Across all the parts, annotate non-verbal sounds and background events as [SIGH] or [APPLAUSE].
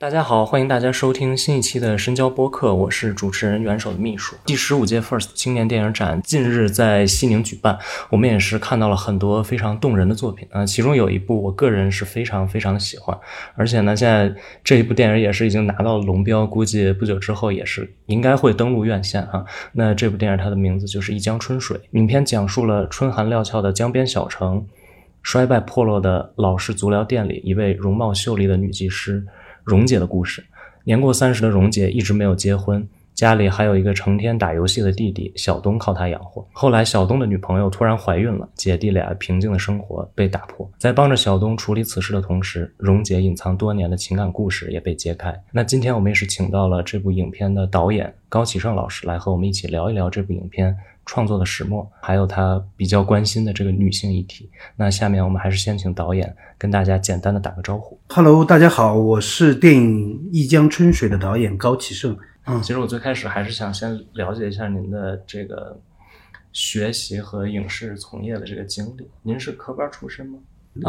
大家好，欢迎大家收听新一期的深交播客，我是主持人元首的秘书。第十五届 First 青年电影展近日在西宁举办，我们也是看到了很多非常动人的作品啊，其中有一部我个人是非常非常的喜欢，而且呢，现在这一部电影也是已经拿到了龙标，估计不久之后也是应该会登陆院线哈。那这部电影它的名字就是《一江春水》，影片讲述了春寒料峭的江边小城，衰败破落的老式足疗店里，一位容貌秀丽的女技师。蓉姐的故事，年过三十的蓉姐一直没有结婚，家里还有一个成天打游戏的弟弟小东靠她养活。后来小东的女朋友突然怀孕了，姐弟俩平静的生活被打破。在帮着小东处理此事的同时，蓉姐隐藏多年的情感故事也被揭开。那今天我们也是请到了这部影片的导演高启盛老师来和我们一起聊一聊这部影片。创作的始末，还有他比较关心的这个女性议题。那下面我们还是先请导演跟大家简单的打个招呼。Hello，大家好，我是电影《一江春水》的导演高启盛。嗯，其实我最开始还是想先了解一下您的这个学习和影视从业的这个经历。您是科班出身吗？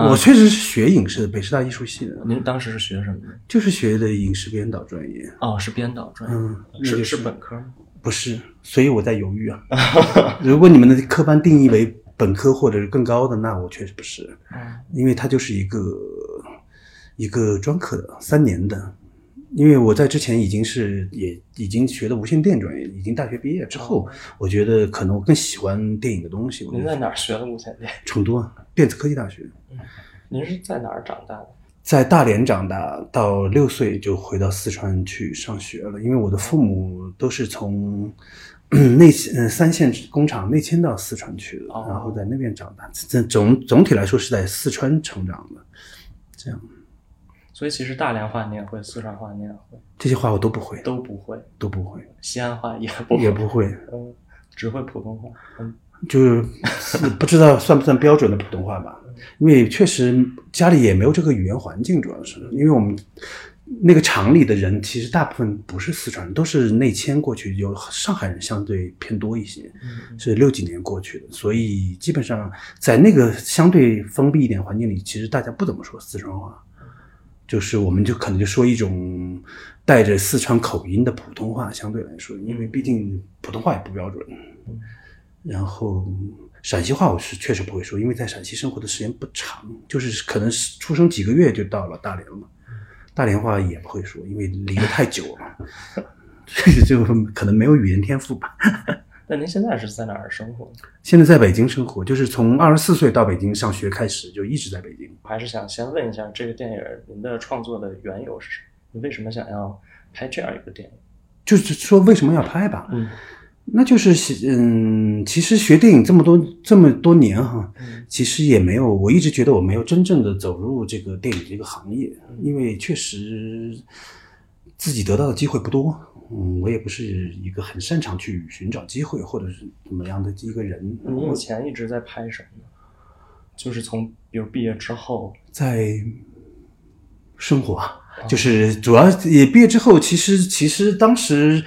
我确实是学影视的，北师大艺术系的。您当时是学什么的？就是学的影视编导专业。哦，是编导专业。嗯，是是本科吗？不是，所以我在犹豫啊。[LAUGHS] 如果你们的科班定义为本科或者是更高的，那我确实不是。因为它就是一个一个专科的三年的。因为我在之前已经是也已经学的无线电专业，已经大学毕业之后，我觉得可能我更喜欢电影的东西。您在哪儿学的无线电？成都啊，电子科技大学。嗯您是在哪儿长大的？在大连长大，到六岁就回到四川去上学了。因为我的父母都是从 [CLEARS THROAT] 内嗯三线工厂内迁到四川去的，然后在那边长大。这总总体来说是在四川成长的，这样。所以其实大连话你也会，四川话你也会，这些话我都不会，都不会，都不会。西安话也不也不会，嗯，只会普通话，嗯，就是不知道算不算标准的普通话吧。因为确实家里也没有这个语言环境，主要是因为我们那个厂里的人其实大部分不是四川人，都是内迁过去，有上海人相对偏多一些，是六几年过去的，所以基本上在那个相对封闭一点环境里，其实大家不怎么说四川话，就是我们就可能就说一种带着四川口音的普通话，相对来说，因为毕竟普通话也不标准，然后。陕西话我是确实不会说，因为在陕西生活的时间不长，就是可能是出生几个月就到了大连了。大连话也不会说，因为离得太久了，[LAUGHS] 所以就可能没有语言天赋吧。那您现在是在哪儿生活？[LAUGHS] 现在在北京生活，就是从二十四岁到北京上学开始，就一直在北京。我还是想先问一下，这个电影您的创作的缘由是什么？你为什么想要拍这样一个电影？就是说为什么要拍吧？嗯。那就是，嗯，其实学电影这么多这么多年哈，其实也没有，我一直觉得我没有真正的走入这个电影这个行业，因为确实自己得到的机会不多，嗯，我也不是一个很擅长去寻找机会或者是怎么样的一个人。你以前一直在拍什么？就是从比如毕业之后，在生活，就是主要也毕业之后，其实其实当时。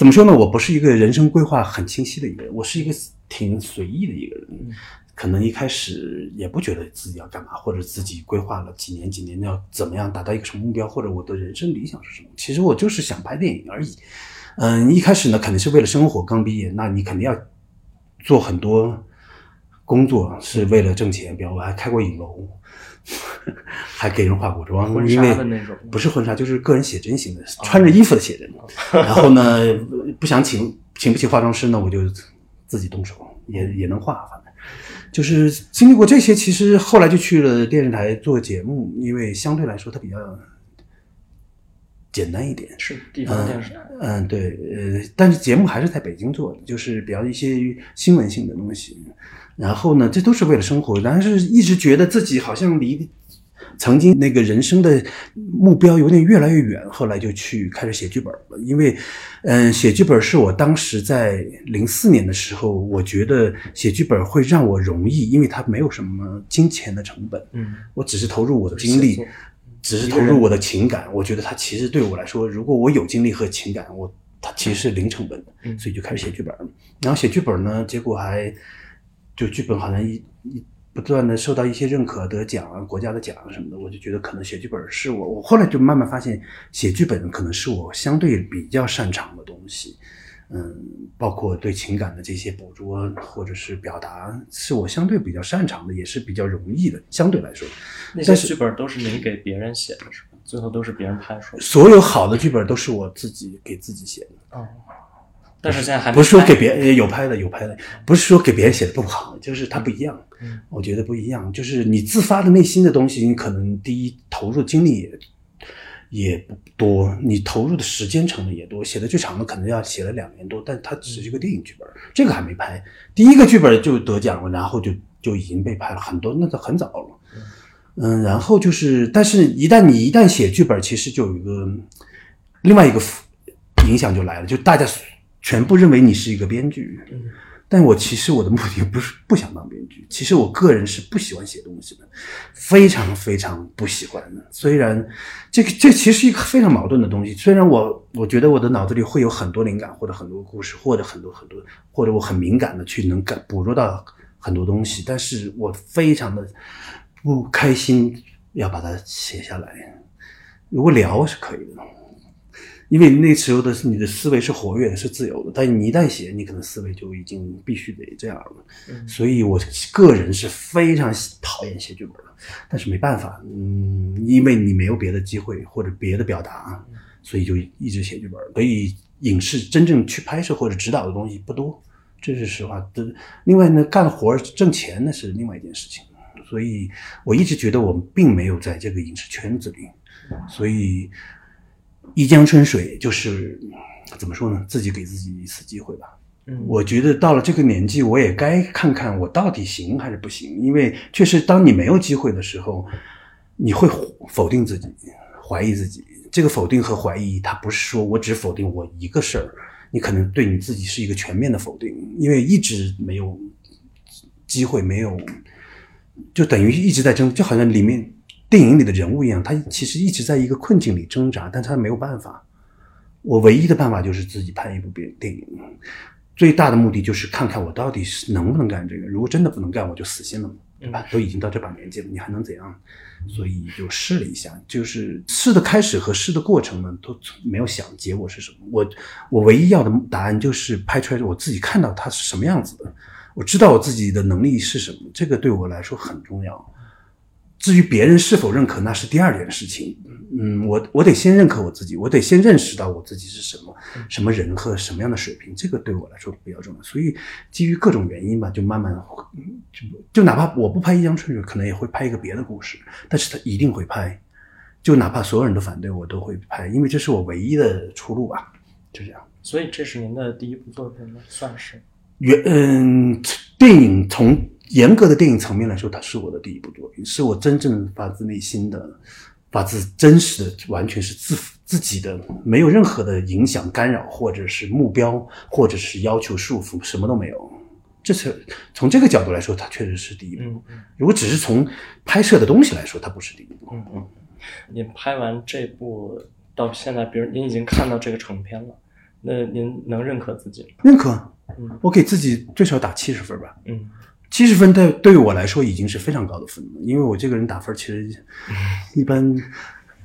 怎么说呢？我不是一个人生规划很清晰的一个人，我是一个挺随意的一个人。可能一开始也不觉得自己要干嘛，或者自己规划了几年几年要怎么样达到一个什么目标，或者我的人生理想是什么。其实我就是想拍电影而已。嗯，一开始呢，肯定是为了生活。刚毕业，那你肯定要做很多工作，是为了挣钱。比如我还开过影楼。[LAUGHS] 还给人化过妆，因为不是婚纱，就是个人写真型的，穿着衣服的写真。[LAUGHS] 然后呢，不想请请不起化妆师呢，我就自己动手，也也能画。反正就是经历过这些，其实后来就去了电视台做节目，因为相对来说它比较简单一点。是地方电视台。嗯，对，呃，但是节目还是在北京做的，就是比较一些新闻性的东西。然后呢，这都是为了生活，但是一直觉得自己好像离曾经那个人生的目标有点越来越远，后来就去开始写剧本了。因为，嗯，写剧本是我当时在零四年的时候，我觉得写剧本会让我容易，因为它没有什么金钱的成本，嗯，我只是投入我的精力，只是投入我的情感。我觉得它其实对我来说，如果我有精力和情感，我它其实是零成本的，嗯所以就开始写剧本了。然后写剧本呢，结果还就剧本好像一一不断的受到一些认可，得奖啊，国家的奖啊什么的，我就觉得可能写剧本是我，我后来就慢慢发现，写剧本可能是我相对比较擅长的东西。嗯，包括对情感的这些捕捉或者是表达，是我相对比较擅长的，也是比较容易的，相对来说。那些剧本都是你给别人写的，是吧？最后都是别人拍出来的。所有好的剧本都是我自己给自己写的，哦，但是现在还不是说给别人有拍的有拍的，不是说给别人写的不好，就是它不一样。嗯我觉得不一样，就是你自发的内心的东西，你可能第一投入精力也也不多，你投入的时间成本也多。写的最长的可能要写了两年多，但它只是一个电影剧本，这个还没拍。第一个剧本就得奖了，然后就就已经被拍了很多，那都很早了。嗯，然后就是，但是一旦你一旦写剧本，其实就有一个另外一个影响就来了，就大家全部认为你是一个编剧。嗯但我其实我的目的不是不想当编剧，[LAUGHS] 其实我个人是不喜欢写东西的，非常非常不喜欢的。虽然这个这其实是一个非常矛盾的东西，虽然我我觉得我的脑子里会有很多灵感，或者很多故事，或者很多很多，或者我很敏感的去能感捕捉到很多东西，但是我非常的不开心要把它写下来。如果聊是可以的，因为那时候的你的思维是活跃的，是自由的，但你一旦写，你可能思维就已经必须得这样了。所以我个人是非常讨厌写剧本的，但是没办法，嗯，因为你没有别的机会或者别的表达，所以就一直写剧本。所以影视真正去拍摄或者指导的东西不多，这是实话。这另外呢，干活挣钱那是另外一件事情。所以我一直觉得我们并没有在这个影视圈子里，所以一江春水就是怎么说呢？自己给自己一次机会吧。嗯，我觉得到了这个年纪，我也该看看我到底行还是不行。因为确实，当你没有机会的时候，你会否定自己，怀疑自己。这个否定和怀疑，它不是说我只否定我一个事儿，你可能对你自己是一个全面的否定，因为一直没有机会，没有，就等于一直在争，就好像里面电影里的人物一样，他其实一直在一个困境里挣扎，但他没有办法。我唯一的办法就是自己拍一部电电影，最大的目的就是看看我到底是能不能干这个。如果真的不能干，我就死心了嘛，对吧？都已经到这把年纪了，你还能怎样？所以就试了一下，就是试的开始和试的过程呢，都没有想结果是什么。我我唯一要的答案就是拍出来我自己看到它是什么样子的，我知道我自己的能力是什么，这个对我来说很重要。至于别人是否认可，那是第二件事情。嗯，我我得先认可我自己，我得先认识到我自己是什么什么人和什么样的水平，这个对我来说比较重要。所以基于各种原因吧，就慢慢嗯就就哪怕我不拍《一江春水》，可能也会拍一个别的故事，但是他一定会拍。就哪怕所有人都反对我，都会拍，因为这是我唯一的出路吧。就这样。所以这是您的第一部作品吗？算是。原嗯，电影从严格的电影层面来说，它是我的第一部作品，是我真正发自内心的、发自真实的，完全是自自己的，没有任何的影响、干扰，或者是目标，或者是要求、束缚，什么都没有。这是从这个角度来说，它确实是第一部。如果只是从拍摄的东西来说，它不是第一部。嗯嗯。您拍完这部到现在，比如您已经看到这个成片了，那您能认可自己吗？认可，嗯我给自己最少打七十分吧。嗯七十分对对于我来说已经是非常高的分了，因为我这个人打分其实 [LAUGHS] 一般，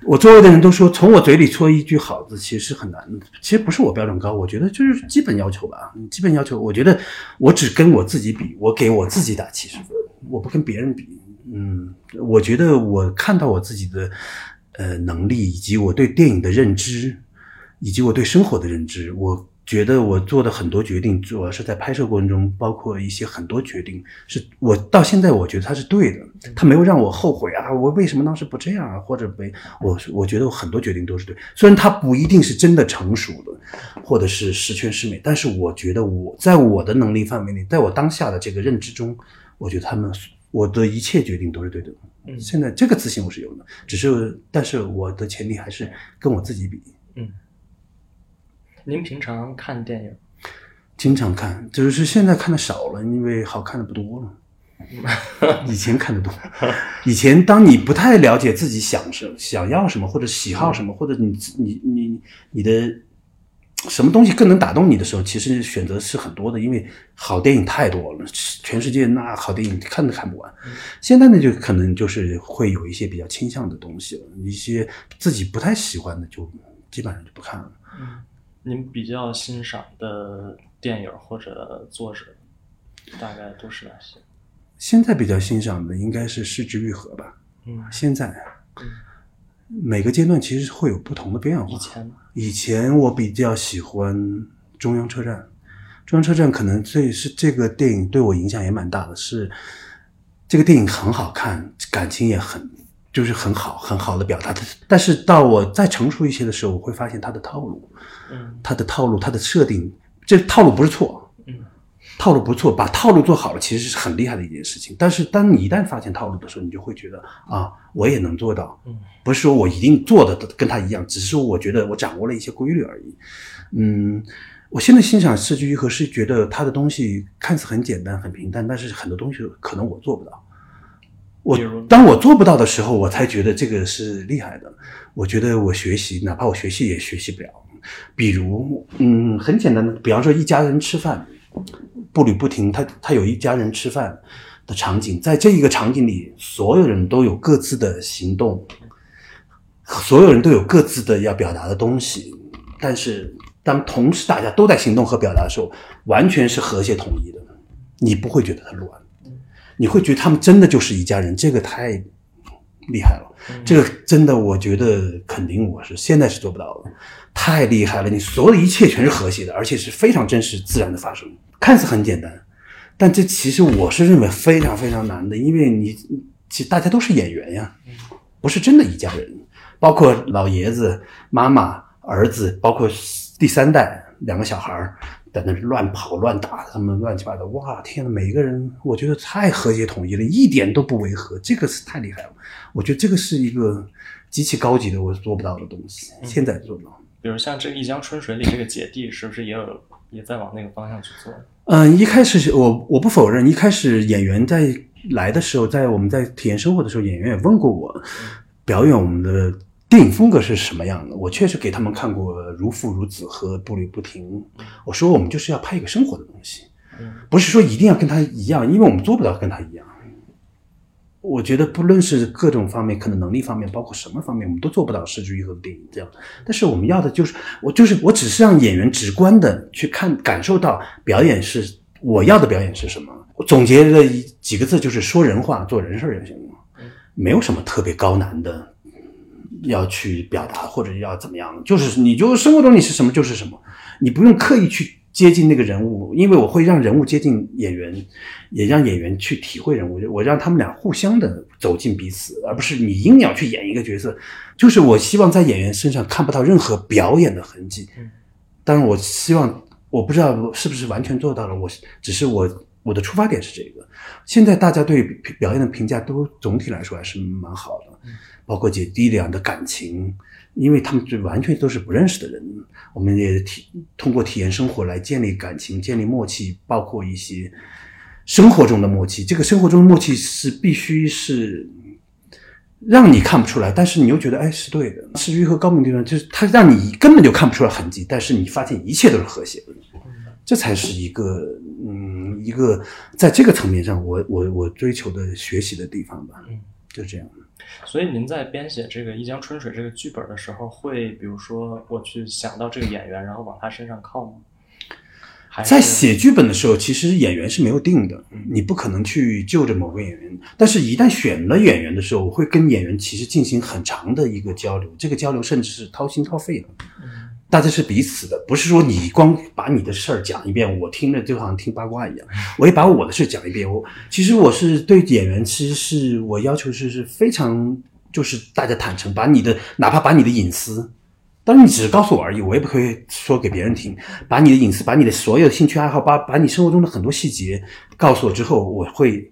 我周围的人都说从我嘴里说一句好字其实是很难的，其实不是我标准高，我觉得就是基本要求吧，基本要求，我觉得我只跟我自己比，我给我自己打七十分，我不跟别人比，嗯，我觉得我看到我自己的呃能力以及我对电影的认知，以及我对生活的认知，我觉得我做的很多决定，主要是在拍摄过程中，包括一些很多决定，是我到现在我觉得它是对的，它没有让我后悔啊，我为什么当时不这样啊，或者没我我觉得我很多决定都是对，虽然它不一定是真的成熟的，或者是十全十美，但是我觉得我在我的能力范围内，在我当下的这个认知中，我觉得他们我的一切决定都是对的。嗯现在这个自信我是有的，只是但是我的前提还是跟我自己比。您平常看电影？经常看，就是现在看的少了，因为好看的不多了。以前看的多，以前当你不太了解自己想什想要什么，或者喜好什么，或者你你你你的什么东西更能打动你的时候，其实选择是很多的，因为好电影太多了，全世界那好电影看都看不完。现在呢，就可能就是会有一些比较倾向的东西了，一些自己不太喜欢的就基本上就不看了。您比较欣赏的电影或者作者，大概都是哪些？现在比较欣赏的应该是《失之愈合》吧。嗯，现在每个阶段其实会有不同的变化。以前呢？以前我比较喜欢中央车站，中央车站可能最是这个电影对我影响也蛮大的，是这个电影很好看，感情也很就是很好，很好的表达的。但是到我再成熟一些的时候，我会发现他的套路，嗯他的套路，他的设定，这套路不是错，嗯，套路不错，把套路做好了，其实是很厉害的一件事情。但是当你一旦发现套路的时候，你就会觉得啊，我也能做到，嗯，不是说我一定做的跟他一样，只是说我觉得我掌握了一些规律而已。嗯，我现在欣赏四句愈合是觉得他的东西看似很简单、很平淡，但是很多东西可能我做不到。我当我做不到的时候，我才觉得这个是厉害的。我觉得我学习，哪怕我学习也学习不了。比如，嗯，很简单的，比方说一家人吃饭，步履不停，他他有一家人吃饭的场景，在这一个场景里，所有人都有各自的行动，所有人都有各自的要表达的东西，但是当同时大家都在行动和表达的时候，完全是和谐统一的，你不会觉得它乱，你会觉得他们真的就是一家人，这个太厉害了，这个真的我觉得肯定我是现在是做不到的，太厉害了，你所有的一切全是和谐的，而且是非常真实自然的发生，看似很简单，但这其实我是认为非常非常难的，因为你其实大家都是演员呀，不是真的一家人，包括老爷子、妈妈、儿子，包括第三代两个小孩儿在那乱跑乱打，他们乱七八糟，哇，天呐，每一个人我觉得太和谐统一了，一点都不违和，这个是太厉害了。我觉得这个是一个极其高级的我做不到的东西，现在做不到。比如像这个《一江春水》里这个姐弟，是不是也有也在往那个方向去做？嗯，一开始我我不否认，一开始演员在来的时候，在我们在体验生活的时候，演员也问过我，表演我们的电影风格是什么样的。我确实给他们看过《如父如子》和《步履不停》，我说我们就是要拍一个生活的东西，不是说一定要跟他一样，因为我们做不到跟他一样。我觉得不论是各种方面，可能能力方面，包括什么方面，我们都做不到失之愈合的电影这样。但是我们要的就是，我就是我只是让演员直观的去看感受到表演是我要的表演是什么。我总结了几个字，就是说人话，做人事儿就行了，没有什么特别高难的要去表达或者要怎么样，就是你就生活中你是什么就是什么，你不用刻意去。接近那个人物，因为我会让人物接近演员，也让演员去体会人物。我让他们俩互相的走进彼此，而不是你硬要去演一个角色。就是我希望在演员身上看不到任何表演的痕迹。当然，我希望我不知道是不是完全做到了。我只是我我的出发点是这个。现在大家对表演的评价都总体来说还是蛮好的，包括姐弟俩的感情。因为他们就完全都是不认识的人，我们也体通过体验生活来建立感情、建立默契，包括一些生活中的默契。这个生活中的默契是必须是让你看不出来，但是你又觉得哎是对的。是愈合高明的地方就是它让你根本就看不出来痕迹，但是你发现一切都是和谐的，这才是一个嗯一个在这个层面上我我我追求的学习的地方吧。嗯，就这样。所以您在编写这个《一江春水》这个剧本的时候，会比如说我去想到这个演员，然后往他身上靠吗？在写剧本的时候，其实演员是没有定的，你不可能去就着某个演员。但是，一旦选了演员的时候，我会跟演员其实进行很长的一个交流，这个交流甚至是掏心掏肺的。大家是彼此的，不是说你光把你的事儿讲一遍，我听着就好像听八卦一样。[LAUGHS] 我也把我的事讲一遍。我其实我是对演员，其实是我要求是是非常，就是大家坦诚，把你的哪怕把你的隐私，当然你只是告诉我而已，我也不可以说给别人听。把你的隐私，把你的所有兴趣爱好，把把你生活中的很多细节告诉我之后，我会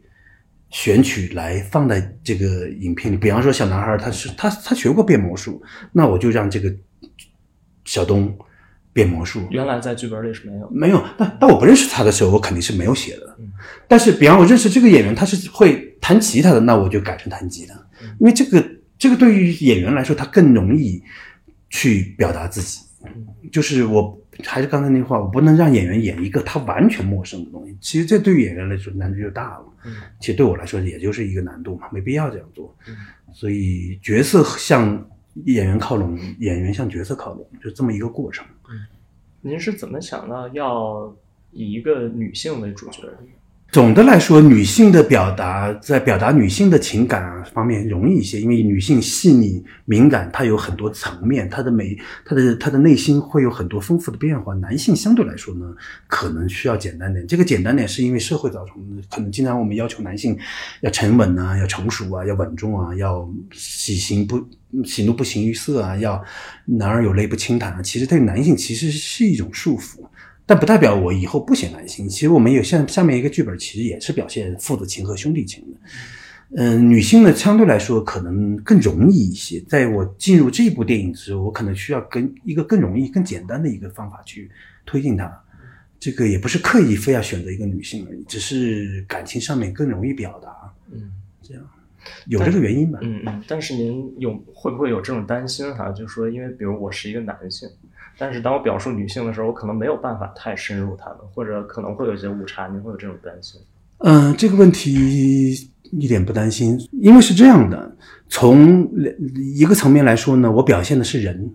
选取来放在这个影片里。比方说，小男孩他是他他学过变魔术，那我就让这个小东变魔术。原来在剧本里是没有，没有。但但我不认识他的时候，我肯定是没有写的。但是，比方我认识这个演员，他是会弹吉他的，那我就改成弹吉他，因为这个这个对于演员来说，他更容易去表达自己。就是我还是刚才那话，我不能让演员演一个他完全陌生的东西。其实这对于演员来说难度就大了。其实对我来说也就是一个难度嘛，没必要这样做。所以角色向演员靠拢，演员向角色靠拢，就这么一个过程。嗯您是怎么想到要以一个女性为主角？总的来说，女性的表达在表达女性的情感方面容易一些，因为女性细腻敏感，她有很多层面，她的美，她的她的内心会有很多丰富的变化。男性相对来说呢，可能需要简单点。这个简单点是因为社会造成的，可能经常我们要求男性要沉稳啊，要成熟啊，要稳重啊，要喜形不喜怒不形于色啊，要男儿有泪不轻弹啊。其实对男性其实是一种束缚。但不代表我以后不写男性。其实我们有下下面一个剧本，其实也是表现父子情和兄弟情的。嗯，女性呢相对来说可能更容易一些。在我进入这部电影时，我可能需要跟一个更容易、更简单的一个方法去推进它。这个也不是刻意非要选择一个女性而已，只是感情上面更容易表达。嗯，这样有这个原因吧？嗯嗯。但是您有会不会有这种担心哈？就是说，因为比如我是一个男性。但是当我表述女性的时候，我可能没有办法太深入她们，或者可能会有一些误差，您会有这种担心？嗯，这个问题一点不担心，因为是这样的，从一个层面来说呢，我表现的是人，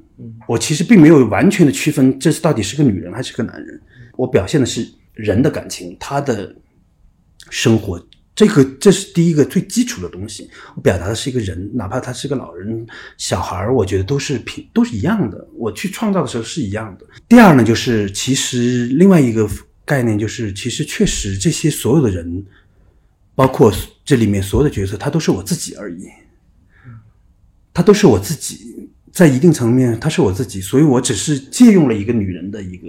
我其实并没有完全的区分这是到底是个女人还是个男人，我表现的是人的感情，他的生活。这个这是第一个最基础的东西，我表达的是一个人，哪怕他是个老人、小孩儿，我觉得都是平都是一样的。我去创造的时候是一样的。第二呢，就是其实另外一个概念就是，其实确实这些所有的人，包括这里面所有的角色，他都是我自己而已。他都是我自己，在一定层面，他是我自己，所以我只是借用了一个女人的一个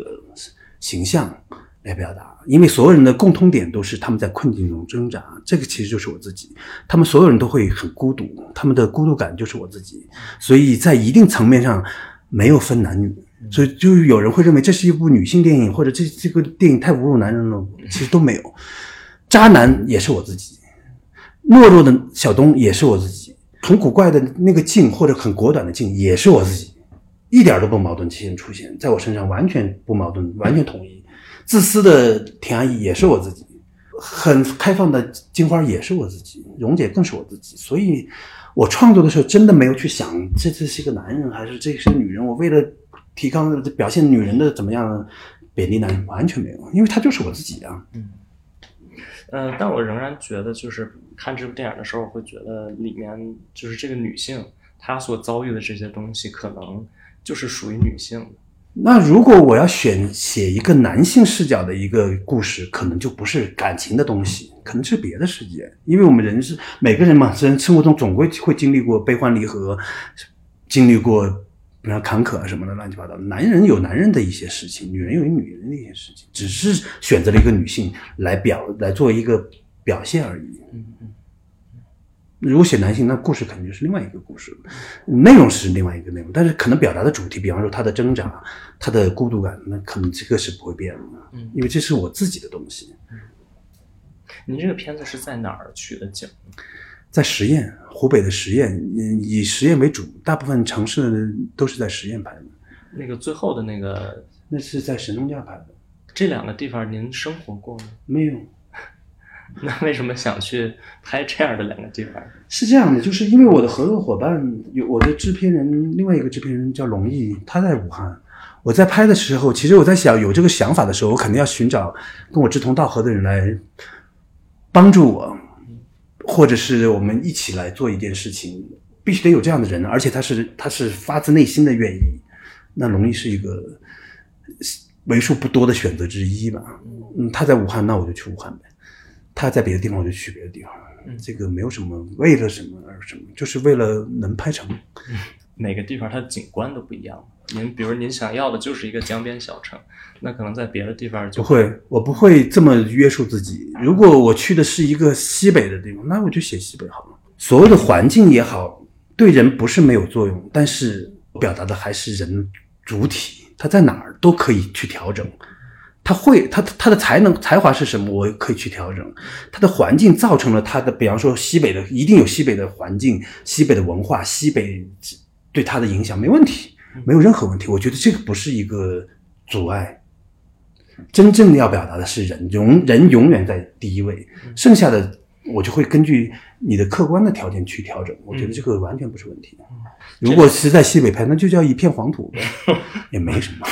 形象。来表达，因为所有人的共通点都是他们在困境中挣扎，这个其实就是我自己。他们所有人都会很孤独，他们的孤独感就是我自己。所以在一定层面上没有分男女，所以就有人会认为这是一部女性电影，或者这这个电影太侮辱男人了。其实都没有，渣男也是我自己，懦弱的小东也是我自己，很古怪的那个静或者很果断的静也是我自己，一点都不矛盾。体现出现在我身上完全不矛盾，完全统一。自私的田阿姨也是我自己，很开放的金花也是我自己，蓉姐更是我自己。所以，我创作的时候真的没有去想这这是一个男人还是这是个女人。我为了提纲表现女人的怎么样贬低男人，完全没有，因为他就是我自己啊。嗯，呃，但我仍然觉得，就是看这部电影的时候，我会觉得里面就是这个女性她所遭遇的这些东西，可能就是属于女性。那如果我要选写一个男性视角的一个故事，可能就不是感情的东西，可能是别的世界。因为我们人是每个人嘛，人生活中总归会经历过悲欢离合，经历过比如坎坷啊什么的乱七八糟。男人有男人的一些事情，女人有女人的一些事情，只是选择了一个女性来表来做一个表现而已。嗯嗯。如果写男性，那故事肯定就是另外一个故事，内容是另外一个内容，但是可能表达的主题，比方说他的挣扎、他的孤独感，那可能这个是不会变的，嗯，因为这是我自己的东西。您这个片子是在哪儿取的景？在十堰，湖北的十堰，以十堰为主，大部分城市都是在十堰拍的。那个最后的那个，那是在神农架拍的。这两个地方您生活过吗？没有。[LAUGHS] 那为什么想去拍这样的两个地方？是这样的，就是因为我的合作伙伴有我的制片人，另外一个制片人叫龙毅，他在武汉。我在拍的时候，其实我在想有这个想法的时候，我肯定要寻找跟我志同道合的人来帮助我，或者是我们一起来做一件事情，必须得有这样的人，而且他是他是发自内心的愿意。那龙毅是一个为数不多的选择之一吧。嗯，他在武汉，那我就去武汉呗。他在别的地方，我就去别的地方。嗯，这个没有什么为了什么而什么，就是为了能拍成。[LAUGHS] 每个地方它的景观都不一样。您比如您想要的就是一个江边小城，那可能在别的地方就不会，我不会这么约束自己。如果我去的是一个西北的地方，那我就写西北好了。所谓的环境也好，对人不是没有作用，但是表达的还是人主体，他在哪儿都可以去调整。他会，他他的才能才华是什么？我可以去调整。他的环境造成了他的，比方说西北的，一定有西北的环境、西北的文化、西北对他的影响，没问题，没有任何问题。我觉得这个不是一个阻碍。真正的要表达的是人，永人永远在第一位，剩下的我就会根据你的客观的条件去调整。我觉得这个完全不是问题。如果是在西北拍，那就叫一片黄土呗，[LAUGHS] 也没什么。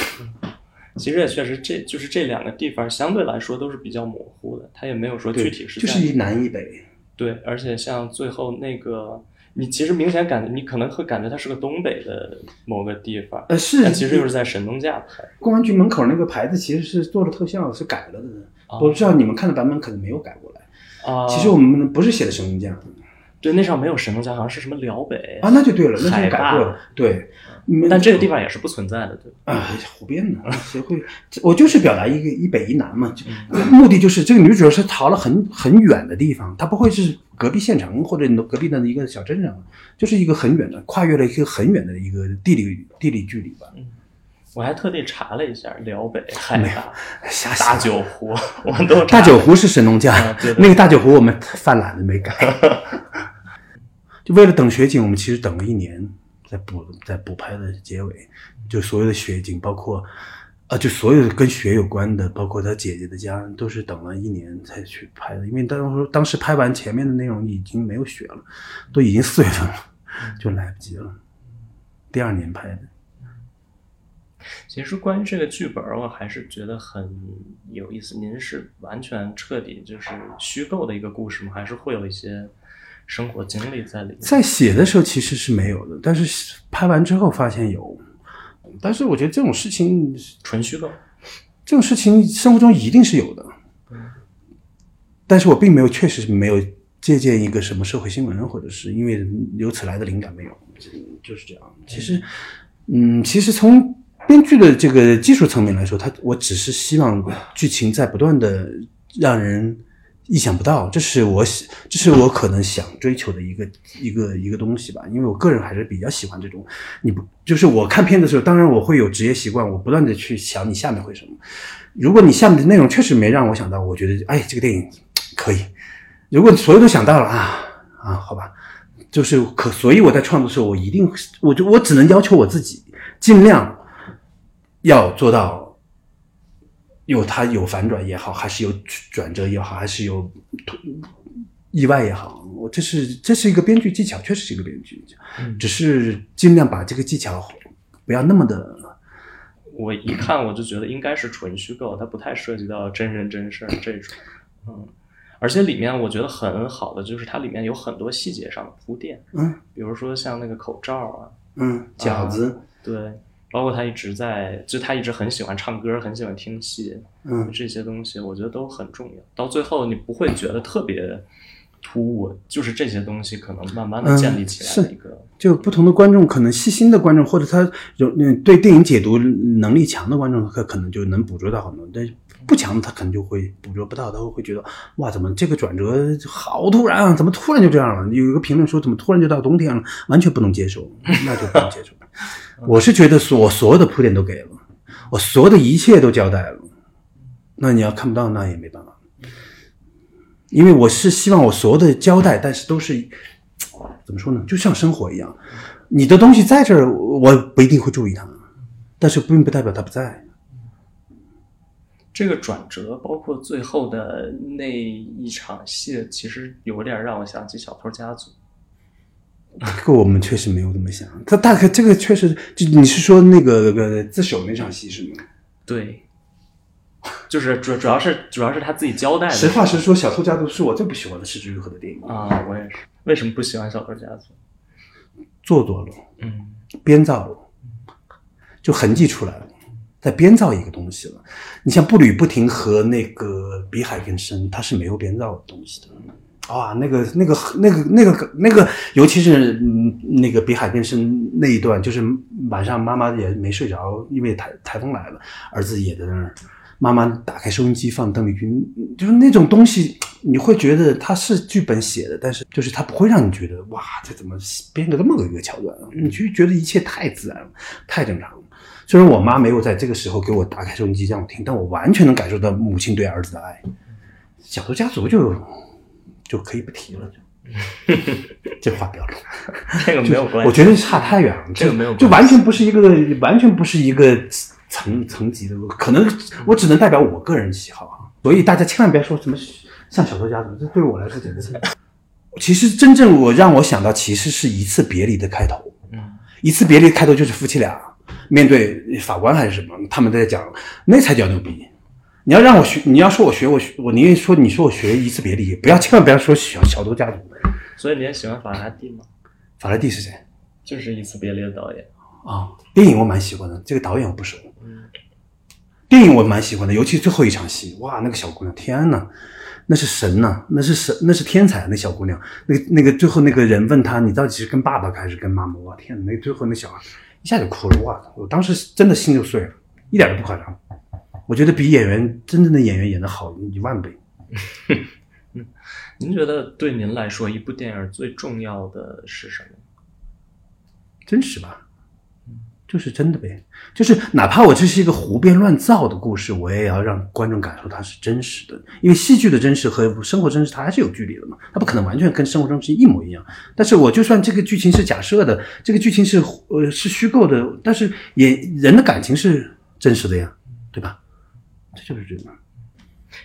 其实也确实，这就是这两个地方相对来说都是比较模糊的，它也没有说具体是就是一南一北。对，而且像最后那个，你其实明显感觉，你可能会感觉它是个东北的某个地方，呃，是，但其实又是在神农架拍。公安局门口那个牌子其实是做了特效，是改了的。我不知道你们看的版本可能没有改过来。啊，其实我们不是写的神农架。对，那上没有神农架，好像是什么辽北啊，那就对了，那就改过了。对，但这个地方也是不存在的，对吧？啊，胡编的，谁会？我就是表达一个一北一南嘛，就目的就是这个女主角是逃了很很远的地方，她不会是隔壁县城或者隔壁的一个小镇上，就是一个很远的，跨越了一个很远的一个地理地理距离吧。嗯，我还特地查了一下辽北海大下大酒湖，我们都大酒湖是神农架，那个大酒湖我们犯懒了没改。[LAUGHS] 就为了等雪景，我们其实等了一年，在补在补拍的结尾，就所有的雪景，包括啊，就所有的跟雪有关的，包括他姐姐的家，都是等了一年才去拍的。因为当时当时拍完前面的内容已经没有雪了，都已经四月份了，就来不及了。第二年拍的。其实关于这个剧本，我还是觉得很有意思。您是完全彻底就是虚构的一个故事吗？还是会有一些？生活经历在里面，在写的时候其实是没有的，但是拍完之后发现有。但是我觉得这种事情纯虚构，这种事情生活中一定是有的。但是我并没有，确实没有借鉴一个什么社会新闻，或者是因为由此来的灵感没有，就是这样。其实，嗯，其实从编剧的这个技术层面来说，他我只是希望剧情在不断的让人。意想不到，这是我喜，这是我可能想追求的一个一个一个东西吧。因为我个人还是比较喜欢这种，你不就是我看片的时候，当然我会有职业习惯，我不断的去想你下面会什么。如果你下面的内容确实没让我想到，我觉得哎，这个电影可以。如果所有都想到了啊啊，好吧，就是可，所以我在创作的时候，我一定，我就我只能要求我自己，尽量要做到。有它有反转也好，还是有转折也好，还是有意外也好，我这是这是一个编剧技巧，确实是一个编剧技巧，只是尽量把这个技巧不要那么的。我一看我就觉得应该是纯虚构，它不太涉及到真人真事儿这种。嗯，而且里面我觉得很好的就是它里面有很多细节上的铺垫，嗯，比如说像那个口罩啊，嗯，饺子，对。包括他一直在，就他一直很喜欢唱歌，很喜欢听戏，嗯，这些东西我觉得都很重要。到最后你不会觉得特别突兀，就是这些东西可能慢慢的建立起来的一个。就不同的观众，可能细心的观众，或者他有嗯对电影解读能力强的观众，他可能就能捕捉到很多；但不强的，他可能就会捕捉不到，他会会觉得哇，怎么这个转折好突然啊？怎么突然就这样了？有一个评论说，怎么突然就到冬天了？完全不能接受，那就不能接受。[LAUGHS] 我是觉得，所所有的铺垫都给了，我所有的一切都交代了，那你要看不到，那也没办法，因为我是希望我所有的交代，但是都是怎么说呢？就像生活一样，你的东西在这儿，我不一定会注意它，但是并不代表它不在。这个转折，包括最后的那一场戏，其实有点让我想起《小偷家族》。这个我们确实没有这么想。他大概这个确实，就你是说那个个自首那场戏是吗？对，就是主主要是主要是他自己交代的。实话实说，《小偷家族》是我最不喜欢的失之愈合的电影啊！我也是。为什么不喜欢《小偷家族》？做作了，嗯，编造了，就痕迹出来了，在编造一个东西了。你像步履不停和那个比海更深，它是没有编造的东西的。哇，那个那个那个那个那个，尤其是嗯那个比海更深那一段，就是晚上妈妈也没睡着，因为台台风来了，儿子也在那儿。妈妈打开收音机放邓丽君，就是那种东西，你会觉得它是剧本写的，但是就是它不会让你觉得哇，这怎么编个这么个一个桥段？你就觉得一切太自然了，太正常了。虽然我妈没有在这个时候给我打开收音机让我听，但我完全能感受到母亲对儿子的爱。小偷家族就就可以不提了，就这话不要说，[LAUGHS] 这个没有关系。我觉得差太远了，这个没有关系就完全不是一个，完全不是一个层层级的。可能我只能代表我个人喜好啊，所以大家千万别说什么像小偷家族，这对我来说简直是。其实真正我让我想到，其实是一次别离的开头。嗯，一次别离的开头就是夫妻俩面对法官还是什么，他们在讲，那才叫牛逼。你要让我学，你要说我学我学我宁愿说你说我学一次别离，不要千万不要说小小偷家族。所以你也喜欢法拉第吗？法拉第是谁就是一次别离的导演。啊？电影我蛮喜欢的，这个导演我不熟。嗯，电影我蛮喜欢的，尤其最后一场戏，哇，那个小姑娘，天呐，那是神呐、那是神，那是天才，那小姑娘，那个那个最后那个人问她，你到底是跟爸爸还是跟妈妈？哇，天呐，那最后那小孩一下就哭了，哇，我当时真的心就碎了，一点都不夸张。我觉得比演员真正的演员演的好一万倍。[LAUGHS] 您觉得对您来说，一部电影最重要的是什么？真实吧，就是真的呗。就是哪怕我这是一个胡编乱造的故事，我也要让观众感受它是真实的。因为戏剧的真实和生活真实它还是有距离的嘛，它不可能完全跟生活中是一模一样。但是我就算这个剧情是假设的，这个剧情是呃是虚构的，但是也人的感情是真实的呀，对吧？这就是这样。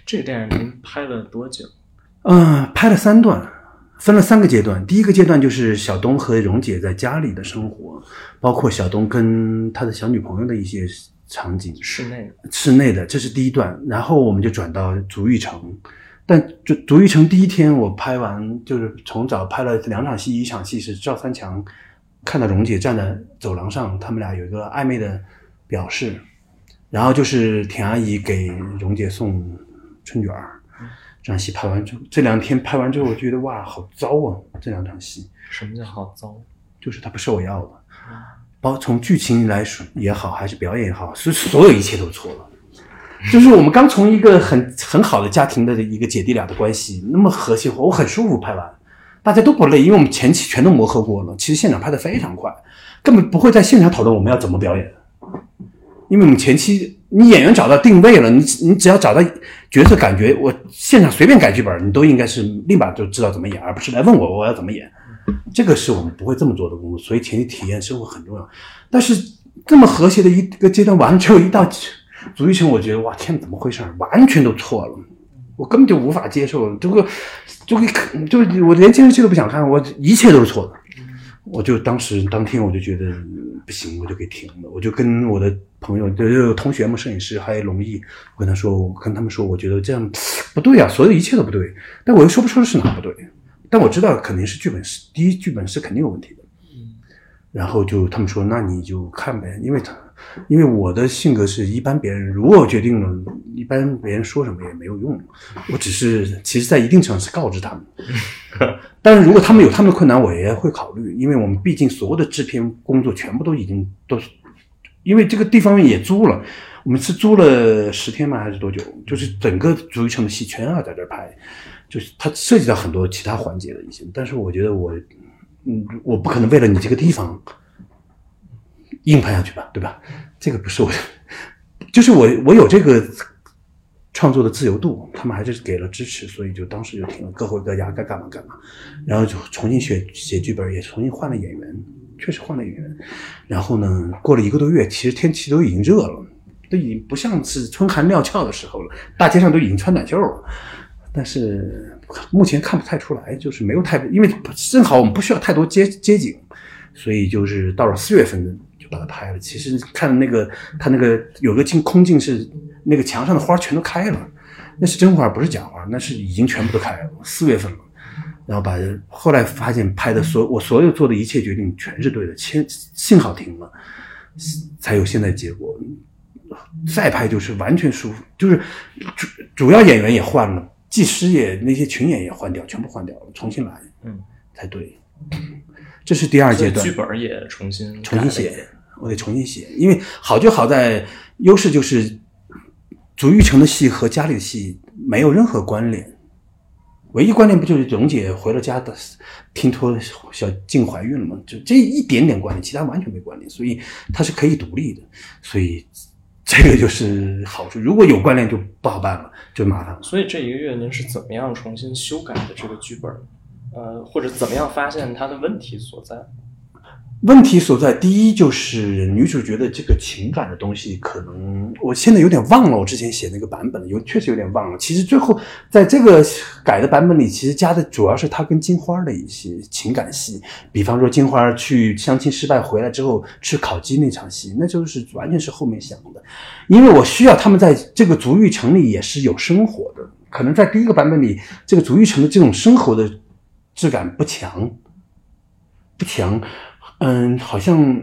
这个电影您拍了多久？嗯，拍了三段，分了三个阶段。第一个阶段就是小东和蓉姐在家里的生活，包括小东跟他的小女朋友的一些场景，室内的。室内的，这是第一段。然后我们就转到足浴城，但就足浴城第一天我拍完，就是从早拍了两场戏，一场戏是赵三强看到蓉姐站在走廊上，他们俩有一个暧昧的表示，然后就是田阿姨给蓉姐送春卷儿。这场戏拍完之后，这两天拍完之后，我觉得哇，好糟啊！这两场戏什么叫好糟？就是它不是我要的，包从剧情来说也好，还是表演也好，所所有一切都错了。就是我们刚从一个很很好的家庭的一个姐弟俩的关系，那么和谐，我很舒服拍完，大家都不累，因为我们前期全都磨合过了。其实现场拍的非常快，根本不会在现场讨论我们要怎么表演，因为我们前期你演员找到定位了，你你只要找到角色感觉，我现场随便改剧本，你都应该是立马就知道怎么演，而不是来问我我要怎么演。这个是我们不会这么做的工作，所以前期体验生活很重要。但是这么和谐的一个阶段完了之后，一到足浴城，我觉得哇天，怎么回事？完全都错了，我根本就无法接受。这个就给就我连电视剧都不想看，我一切都是错的。我就当时当天我就觉得不行，我就给停了。我就跟我的朋友，就是同学嘛，摄影师还有龙毅，我跟他说，我跟他们说，我觉得这样不对啊，所有一切都不对。但我又说不出是哪不对，但我知道肯定是剧本是第一，剧本是肯定有问题的。然后就他们说，那你就看呗，因为他因为我的性格是一般别人如果我决定了，一般别人说什么也没有用，我只是其实在一定程度上是告知他们。[LAUGHS] 但是如果他们有他们的困难，我也会考虑，因为我们毕竟所有的制片工作全部都已经都是，因为这个地方也租了，我们是租了十天吗？还是多久？就是整个足浴城的戏全要在这儿拍，就是它涉及到很多其他环节的一些，但是我觉得我，嗯，我不可能为了你这个地方硬拍下去吧，对吧？这个不是我，就是我我有这个创作的自由度，他们还是给了支持，所以就当时就停了，各回各家该干嘛干嘛，然后就重新写写剧本，也重新换了演员，确实换了演员。然后呢，过了一个多月，其实天气都已经热了，都已经不像是春寒料峭的时候了，大街上都已经穿短袖了。但是目前看不太出来，就是没有太，因为正好我们不需要太多街街景，所以就是到了四月份把它拍了。其实看那个它那个有个镜空镜是那个墙上的花全都开了，那是真花不是假花，那是已经全部都开了。四月份了，然后把后来发现拍的所我所有做的一切决定全是对的，幸幸好停了，才有现在结果。再拍就是完全舒服，就是主主要演员也换了，技师也那些群演也换掉，全部换掉了，重新来，嗯，才对。这是第二阶段，剧本也重新重新写，我得重新写，因为好就好在优势就是足浴城的戏和家里的戏没有任何关联，唯一关联不就是蓉姐回了家的听托小静怀孕了吗？就这一点点关联，其他完全没关联，所以它是可以独立的，所以这个就是好处。如果有关联就不好办了，就麻烦了。所以这一个月您是怎么样重新修改的这个剧本？呃，或者怎么样发现它的问题所在？问题所在，第一就是女主角的这个情感的东西，可能我现在有点忘了，我之前写那个版本有确实有点忘了。其实最后在这个改的版本里，其实加的主要是她跟金花的一些情感戏，比方说金花去相亲失败回来之后吃烤鸡那场戏，那就是完全是后面想的，因为我需要他们在这个足浴城里也是有生活的，可能在第一个版本里，这个足浴城的这种生活的质感不强，不强。嗯，好像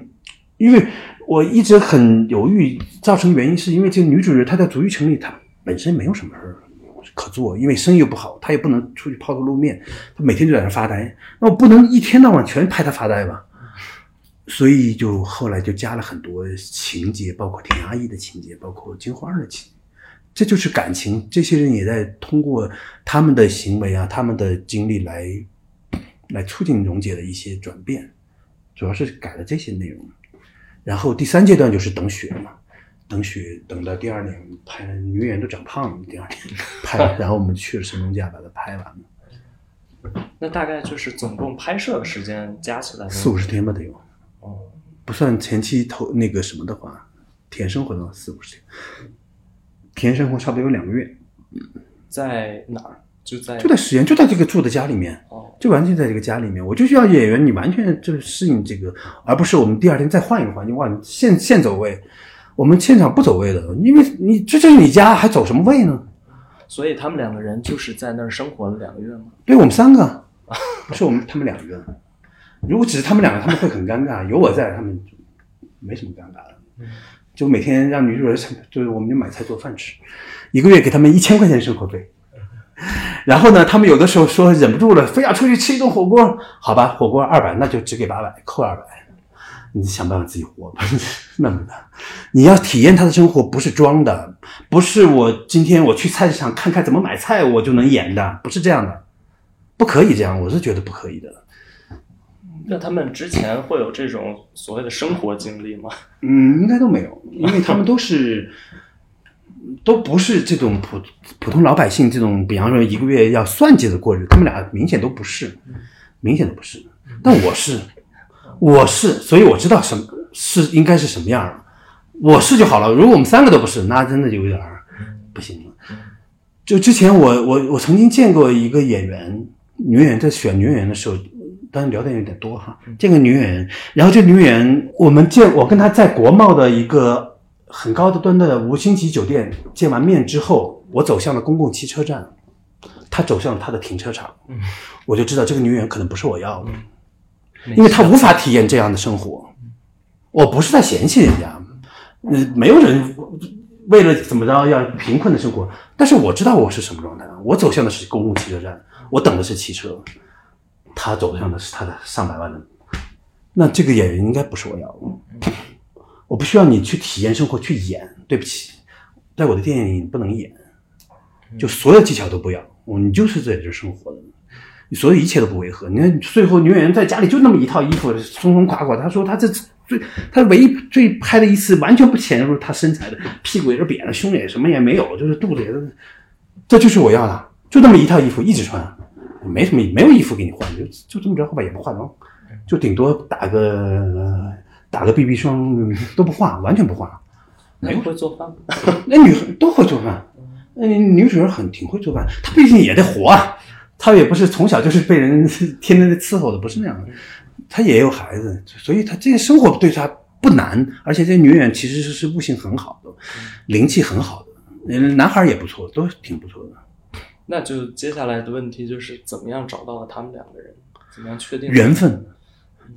因为我一直很犹豫，造成原因是因为这个女主人她在足浴城里，她本身没有什么可做，因为生意又不好，她也不能出去抛头露面，她每天就在那发呆。那我不能一天到晚全拍她发呆吧？所以就后来就加了很多情节，包括田阿姨的情节，包括金花的情，这就是感情。这些人也在通过他们的行为啊，他们的经历来来促进蓉姐的一些转变。主要是改了这些内容，然后第三阶段就是等雪嘛，等雪等到第二年拍，女演员都长胖了，第二年 [LAUGHS] 拍，然后我们去了神农架把它拍完了。那大概就是总共拍摄的时间加起来四五十天吧，得有。哦，不算前期投那个什么的话，体验生活的话四五十天，体验生活差不多有两个月。在哪儿？就在就在实验，就在这个住的家里面。就完全在这个家里面，我就需要演员，你完全就是适应这个，而不是我们第二天再换一个环境。哇，现现走位，我们现场不走位的，因为你这就是你家，还走什么位呢？所以他们两个人就是在那儿生活了两个月吗？对我们三个，不是我们他们两个。如果只是他们两个，他们会很尴尬。有我在，他们没什么尴尬的。就每天让女主人，就是我们就买菜做饭吃，一个月给他们一千块钱生活费。然后呢，他们有的时候说忍不住了，非要出去吃一顿火锅，好吧，火锅二百，那就只给八百，扣二百，你想办法自己活吧，[LAUGHS] 那么的。你要体验他的生活，不是装的，不是我今天我去菜市场看看怎么买菜，我就能演的，不是这样的，不可以这样，我是觉得不可以的。那他们之前会有这种所谓的生活经历吗？嗯，应该都没有，因为他们都是。都不是这种普普通老百姓这种，比方说一个月要算计着过日，他们俩明显都不是，明显都不是。但我是，我是，所以我知道什么是应该是什么样我是就好了。如果我们三个都不是，那真的就有点不行了。就之前我我我曾经见过一个演员，女演员在选女演员的时候，当然聊的有点多哈。见个女演员，然后这女演员，我们见我跟她在国贸的一个。很高的端的五星级酒店见完面之后，我走向了公共汽车站，他走向了他的停车场，我就知道这个女演员可能不是我要的，因为她无法体验这样的生活。我不是在嫌弃人家，嗯，没有人为了怎么着要贫困的生活，但是我知道我是什么状态。我走向的是公共汽车站，我等的是汽车，他走向的是他的上百万的，那这个演员应该不是我要的。我不需要你去体验生活去演，对不起，在我的电影里不能演，就所有技巧都不要，你就是在这生活的，你所有一切都不违和。你看最后女演员在家里就那么一套衣服，松松垮垮。她说她这最她唯一最拍的一次完全不显露她身材的，屁股也是扁的，胸也什么也没有，就是肚子也是，这就是我要的，就那么一套衣服一直穿，没什么没有衣服给你换，就就这么着，后边也不化妆，就顶多打个。打个 BB 霜都不化，完全不化。没会做饭？那女都会做饭。那女主人很挺会做饭，她毕竟也得活啊。她也不是从小就是被人 [LAUGHS] 天天的伺候的，不是那样的。她也有孩子，所以她这些生活对她不难。而且这女演员其实是是悟性很好的，灵气很好的。男孩也不错，都挺不错的。那就接下来的问题就是怎么样找到了他们两个人？怎么样确定缘分？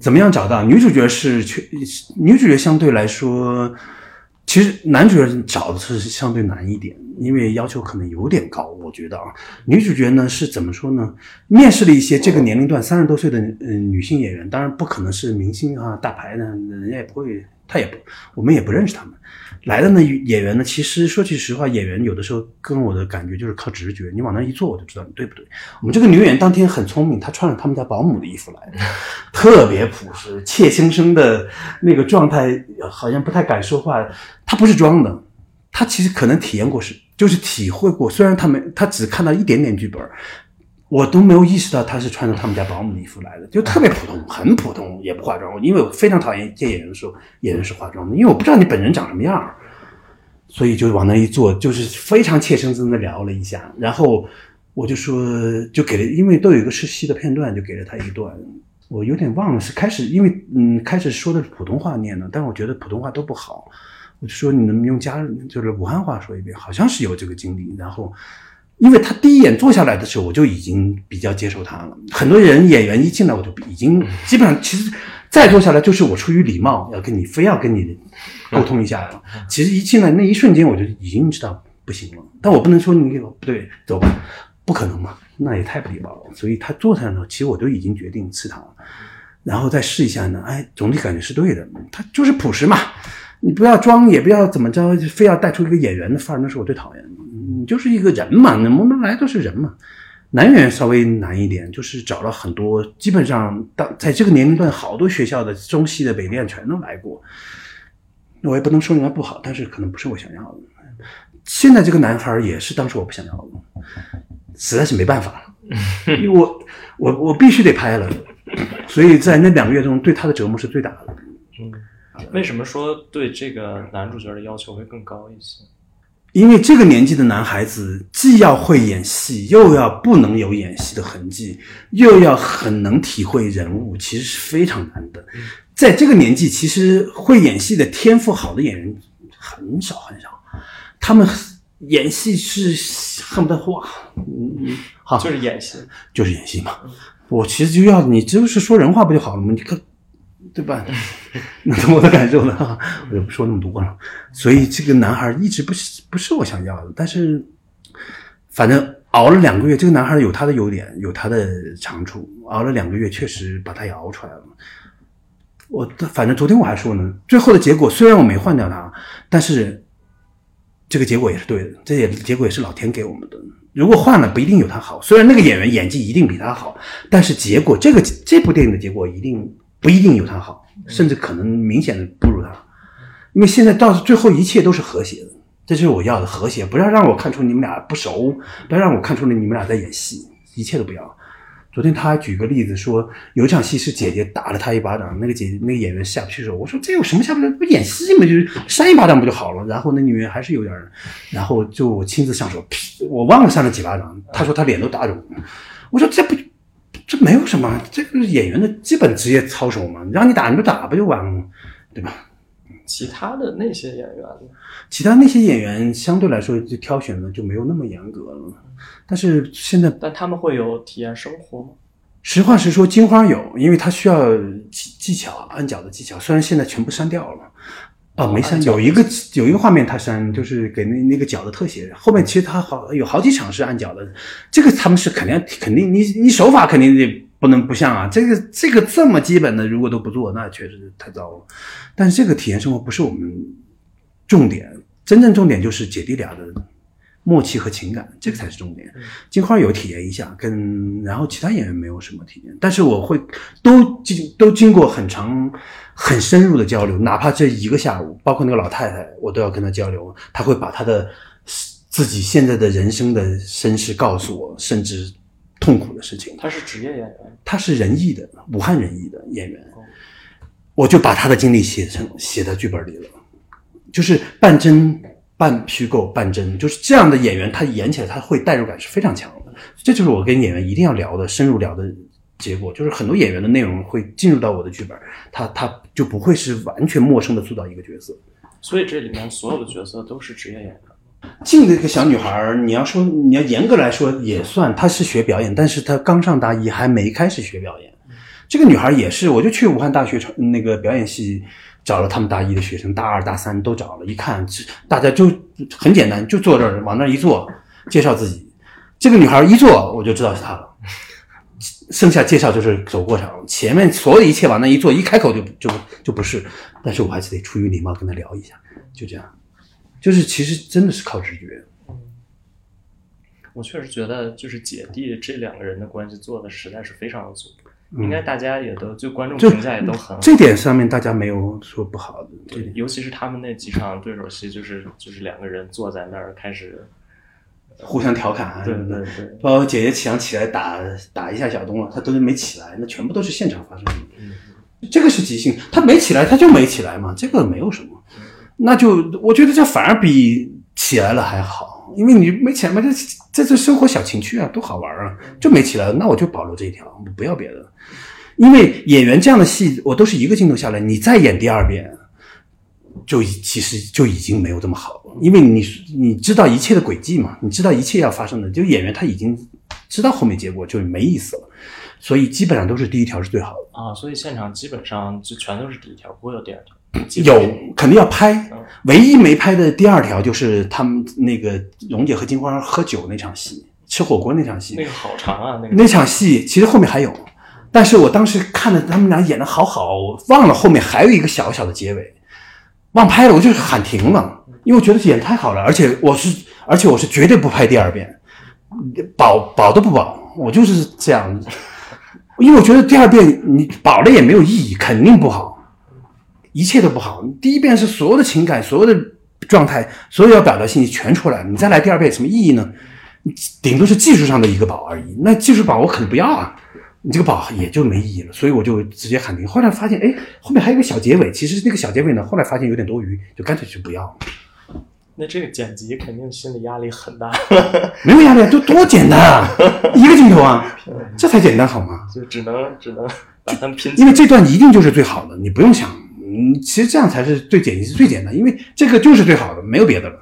怎么样找到女主角是确女主角相对来说，其实男主角找的是相对难一点，因为要求可能有点高，我觉得啊。女主角呢是怎么说呢？面试了一些这个年龄段三十多岁的嗯女性演员，当然不可能是明星啊大牌的，人家也不会，他也不，我们也不认识他们。来的呢演员呢，其实说句实话，演员有的时候跟我的感觉就是靠直觉，你往那一坐，我就知道你对不对。我们这个女演员当天很聪明，她穿了他们家保姆的衣服来，[LAUGHS] 特别朴实，怯生生的那个状态，好像不太敢说话。她不是装的，她其实可能体验过是，就是体会过。虽然她没，她只看到一点点剧本。我都没有意识到他是穿着他们家保姆的衣服来的，就特别普通，[LAUGHS] 很普通，也不化妆。因为我非常讨厌见演员的时候，演员是化妆的，因为我不知道你本人长什么样所以就往那一坐，就是非常怯生生的聊了一下，然后我就说，就给了，因为都有一个试戏的片段，就给了他一段，我有点忘了是开始，因为嗯，开始说的是普通话念的，但我觉得普通话都不好，我就说你能用家就是武汉话说一遍，好像是有这个经历，然后。因为他第一眼坐下来的时候，我就已经比较接受他了。很多人演员一进来，我就已经基本上，其实再坐下来就是我出于礼貌要跟你，非要跟你沟通一下了。其实一进来那一瞬间，我就已经知道不行了。但我不能说你不对，走吧，不可能嘛，那也太不礼貌了。所以他坐下来呢，其实我都已经决定吃他了，然后再试一下呢，哎，总体感觉是对的。他就是朴实嘛，你不要装，也不要怎么着，非要带出一个演员的范儿，那是我最讨厌的。你就是一个人嘛，那我们来都是人嘛。男演员稍微难一点，就是找了很多，基本上当在这个年龄段，好多学校的中戏的、北电全都来过。我也不能说人家不好，但是可能不是我想要的。现在这个男孩也是当时我不想要的，实在是没办法了，因为我我我必须得拍了，所以在那两个月中对他的折磨是最大的。嗯，为什么说对这个男主角的要求会更高一些？因为这个年纪的男孩子，既要会演戏，又要不能有演戏的痕迹，又要很能体会人物，其实是非常难的。在这个年纪，其实会演戏的天赋好的演员很少很少，他们演戏是恨不得哇，嗯嗯，好，就是演戏，就是演戏嘛。我其实就要你，就是说人话不就好了吗？你看。对吧？[LAUGHS] 那我的感受呢？[LAUGHS] 我就不说那么多了。所以这个男孩一直不是不是我想要的，但是反正熬了两个月，这个男孩有他的优点，有他的长处。熬了两个月，确实把他也熬出来了。我反正昨天我还说呢，最后的结果虽然我没换掉他，但是这个结果也是对的，这也结果也是老天给我们的。如果换了，不一定有他好。虽然那个演员演技一定比他好，但是结果这个这部电影的结果一定。不一定有他好，甚至可能明显的不如他，因为现在到最后一切都是和谐的，这就是我要的和谐。不要让我看出你们俩不熟，不要让我看出来你们俩在演戏，一切都不要。昨天他还举个例子说，有一场戏是姐姐打了他一巴掌，那个姐那个演员下不去手。我说这有什么下不去？不演戏嘛，就是扇一巴掌不就好了？然后那女演员还是有点，然后就我亲自上手，我忘了扇了几巴掌。他说他脸都打肿。我说这不。这没有什么，这个是演员的基本职业操守嘛，让你打你就打不就完了吗？对吧？其他的那些演员，其他那些演员相对来说就挑选的就没有那么严格了。但是现在，但他们会有体验生活吗？实话实说，金花有，因为他需要技技巧，按脚的技巧，虽然现在全部删掉了。哦，没删，有一个有一个画面他删，就是给那那个脚的特写。后面其实他好有好几场是按脚的，这个他们是肯定肯定，你你手法肯定得不能不像啊。这个这个这么基本的，如果都不做，那确实太糟了。但是这个体验生活不是我们重点，真正重点就是姐弟俩的默契和情感，这个才是重点。金花有体验一下，跟然后其他演员没有什么体验，但是我会都经都经过很长。很深入的交流，哪怕这一个下午，包括那个老太太，我都要跟她交流。她会把她的自己现在的人生的身世告诉我，甚至痛苦的事情。她是职业演员，她是仁义的，武汉仁义的演员。我就把她的经历写成写在剧本里了，就是半真半虚构半真，就是这样的演员，他演起来他会代入感是非常强的。这就是我跟演员一定要聊的深入聊的。结果就是很多演员的内容会进入到我的剧本，他他就不会是完全陌生的塑造一个角色。所以这里面所有的角色都是职业演员。静的一个小女孩，你要说你要严格来说也算，她是学表演，但是她刚上大一，还没开始学表演。这个女孩也是，我就去武汉大学那个表演系找了他们大一的学生，大二大三都找了，一看大家就很简单，就坐这儿往那儿一坐，介绍自己。这个女孩一坐，我就知道是她了。剩下介绍就是走过场，前面所有的一切往那一坐，一开口就就就不是。但是我还是得出于礼貌跟他聊一下，就这样。就是其实真的是靠直觉。我确实觉得，就是姐弟这两个人的关系做的实在是非常的足，应该大家也都就观众评价也都很好。这点上面大家没有说不好的。对，尤其是他们那几场对手戏，就是就是两个人坐在那儿开始，互相调侃啊，包括姐姐想起来打打一下小东了，他都没起来，那全部都是现场发生的。嗯这个是即兴，他没起来，他就没起来嘛，这个没有什么。那就我觉得这反而比起来了还好，因为你没起来嘛，这这这生活小情趣啊，多好玩啊，就没起来了，那我就保留这一条，我不要别的。因为演员这样的戏，我都是一个镜头下来，你再演第二遍，就已其实就已经没有这么好了，因为你你知道一切的轨迹嘛，你知道一切要发生的，就演员他已经知道后面结果，就没意思了，所以基本上都是第一条是最好的。啊，所以现场基本上就全都是第一条，不会有第二条。有肯定要拍嗯，唯一没拍的第二条就是他们那个蓉姐和金花喝酒那场戏，吃火锅那场戏那。个好长啊，那个那场戏其实后面还有，但是我当时看着他们俩演的好好，我忘了后面还有一个小小的结尾，忘拍了，我就是喊停了，因为我觉得演太好了，而且我是而且我是绝对不拍第二遍，保保都不保，我就是这样，因为我觉得第二遍你保了也没有意义，肯定不好。一切都不好。第一遍是所有的情感、所有的状态、所有要表达信息全出来，你再来第二遍有什么意义呢？顶多是技术上的一个保而已。那技术保我肯定不要啊，你这个保也就没意义了。所以我就直接喊停。后来发现，哎，后面还有一个小结尾，其实那个小结尾呢，后来发现有点多余，就干脆就不要了。那这个剪辑肯定心理压力很大，没有压力，就多简单啊，一个镜头啊，[LAUGHS] 这才简单好吗？就只能只能把它们拼因为这段一定就是最好的，你不用想，嗯，其实这样才是最简是最简单，因为这个就是最好的，没有别的了。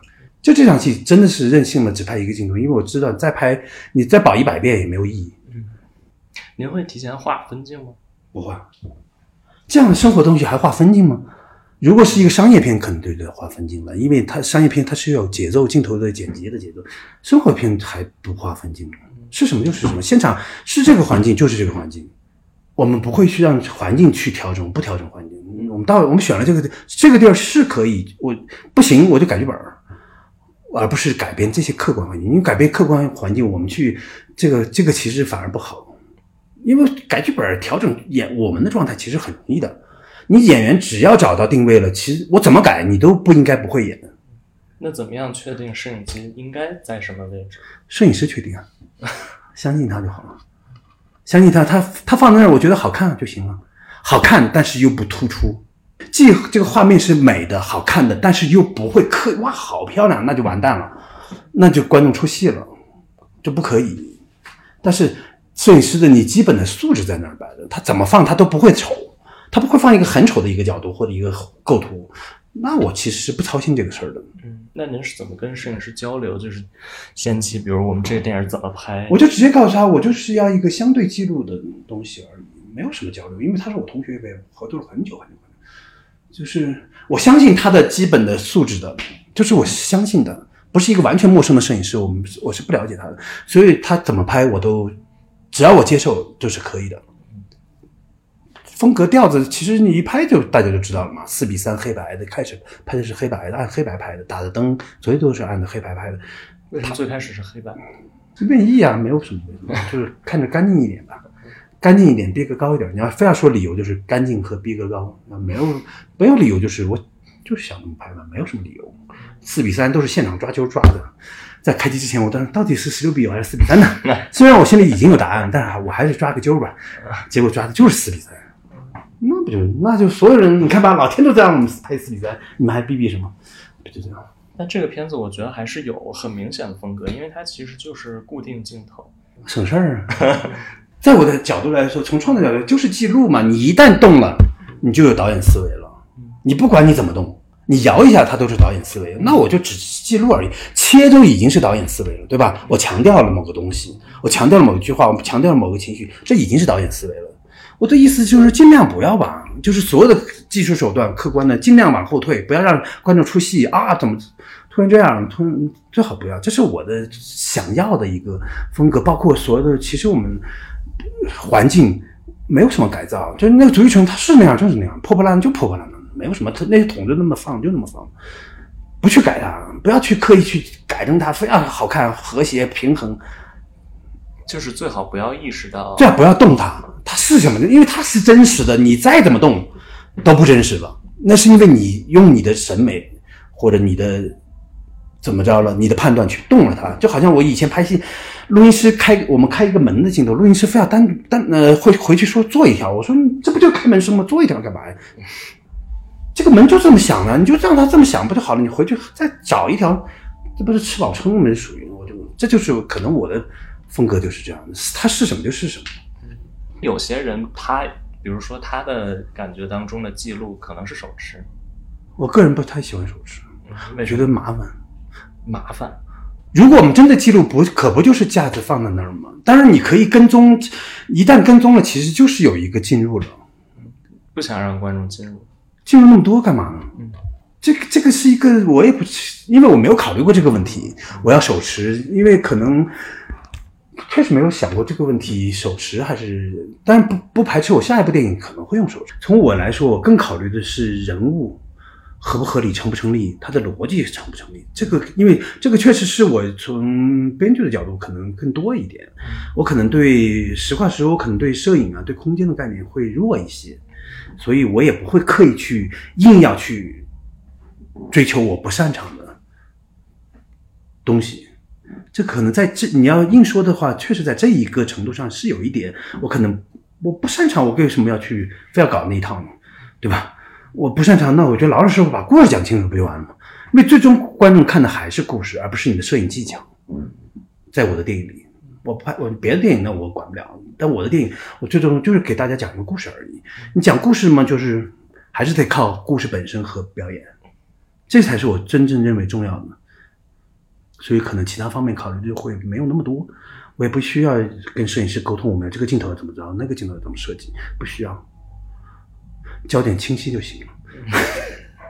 就这场戏真的是任性了，只拍一个镜头，因为我知道再拍你再保一百遍也没有意义，您会提前画分镜吗？不画。这样的生活东西还画分镜吗？如果是一个商业片，可能就得画分镜了，因为它商业片它是有节奏、镜头的剪辑的节奏，生活片还不画分镜，是什么就是什么，现场是这个环境就是这个环境，我们不会去让环境去调整，不调整环境。我们到我们选了这个地这个地儿是可以，我不行我就改剧本，而不是改变这些客观环境。因为改变客观环境，我们去这个这个其实反而不好，因为改剧本调整演我们的状态其实很容易的。你演员只要找到定位了，其实我怎么改你都不应该不会演。那怎么样确定摄影机应该在什么位置？摄影师确定啊，相信他就好了，相信他，他他放在那儿，我觉得好看就行了，好看但是又不突出，既这个画面是美的、好看的，但是又不会刻哇好漂亮，那就完蛋了，那就观众出戏了，这不可以。但是摄影师的你基本的素质在那儿摆着，他怎么放他都不会丑，他不会放一个很丑的一个角度或者一个构图，那我其实是不操心这个事儿的。嗯，那您是怎么跟摄影师交流？就是先期，比如我们这个电影怎么拍？我就直接告诉他，我就是要一个相对记录的东西而已，没有什么交流，因为他是我同学呗，合作了很久很久很久，就是我相信他的基本的素质的，就是我相信的，不是一个完全陌生的摄影师，我们我是不了解他的，所以他怎么拍我都只要我接受就是可以的。风格调子，其实你一拍就大家就知道了嘛，四比三黑白的，开始拍的是黑白的，按黑白拍的，打的灯，所以都是按的黑白拍的，为什么最开始是黑白？随便意啊，没有什么为什么，就是 [LAUGHS] 看着干净一点吧，干净一点，逼格高一点。你要非要说理由，就是干净和逼格高，那没有没有理由，就是我就是想这么拍嘛，没有什么理由。四比三都是现场抓阄抓的，在开机之前，我当时到底是十六比九还是四比三呢？[LAUGHS] 虽然我心里已经有答案，但是我还是抓个阄吧。结果抓的就是四比三，那不就那就所有人你看吧，老天都在让我们拍四比三，你们还逼逼什么？不就这样？但这个片子我觉得还是有很明显的风格，因为它其实就是固定镜头。省事儿啊。[LAUGHS] 在我的角度来说，从创作角度就是记录嘛。你一旦动了，你就有导演思维了。你不管你怎么动，你摇一下它都是导演思维。那我就只记录而已，切都已经是导演思维了，对吧？我强调了某个东西，我强调了某一句话，我强调了某个情绪，这已经是导演思维了。我的意思就是尽量不要吧，就是所有的技术手段、客观的尽量往后退，不要让观众出戏啊！怎么突然这样？突然最好不要，这是我的想要的一个风格。包括所有的，其实我们环境没有什么改造，就是那个足浴城它是那样就是那样，破破烂烂就破破烂烂，没有什么。它那些桶就那么放，就那么放，不去改它，不要去刻意去改正它，非要好看、和谐、平衡。就是最好不要意识到，最好不要动它，它是什么呢？因为它是真实的，你再怎么动都不真实了。那是因为你用你的审美或者你的怎么着了，你的判断去动了它。就好像我以前拍戏，录音师开我们开一个门的镜头，录音师非要单单呃会回去说做一条，我说这不就开门声吗？做一条干嘛呀？这个门就这么想的，你就让他这么想不就好了？你回去再找一条，这不是吃饱撑门属于我就这就是可能我的。风格就是这样的，他是什么就是什么。有些人他，比如说他的感觉当中的记录可能是手持，我个人不太喜欢手持，我觉得麻烦。麻烦。如果我们真的记录，不可不就是架子放在那儿吗？当然你可以跟踪，一旦跟踪了，其实就是有一个进入了。不想让观众进入，进入那么多干嘛呢？嗯，这个这个是一个，我也不，因为我没有考虑过这个问题。我要手持，因为可能。确实没有想过这个问题，手持还是，但不不排斥我下一部电影可能会用手持。从我来说，我更考虑的是人物合不合理、成不成立，它的逻辑成不成立。这个，因为这个确实是我从编剧的角度可能更多一点。我可能对实话实说，我可能对摄影啊、对空间的概念会弱一些，所以我也不会刻意去硬要去追求我不擅长的东西。这可能在这你要硬说的话，确实在这一个程度上是有一点，我可能我不擅长，我为什么要去非要搞那一套呢？对吧？我不擅长，那我就老老实实把故事讲清楚不就完了吗？因为最终观众看的还是故事，而不是你的摄影技巧。在我的电影里，我拍我别的电影那我管不了，但我的电影我最终就是给大家讲一个故事而已。你讲故事嘛，就是还是得靠故事本身和表演，这才是我真正认为重要的。所以可能其他方面考虑就会没有那么多，我也不需要跟摄影师沟通，我们这个镜头怎么着，那个镜头怎么设计，不需要，焦点清晰就行了。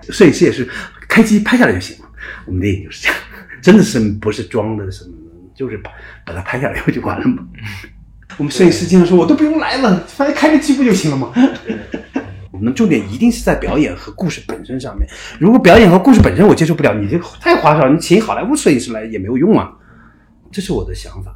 [LAUGHS] 摄影师也是开机拍下来就行了，我们电影就是这样，真的是不是装的什么，就是把把它拍下来不就完了嘛。我们摄影师经常说，我都不用来了，反正开个机不就行了吗？[LAUGHS] 我们重点一定是在表演和故事本身上面。如果表演和故事本身我接受不了，你这太花哨，你请好莱坞摄影师来也没有用啊。这是我的想法。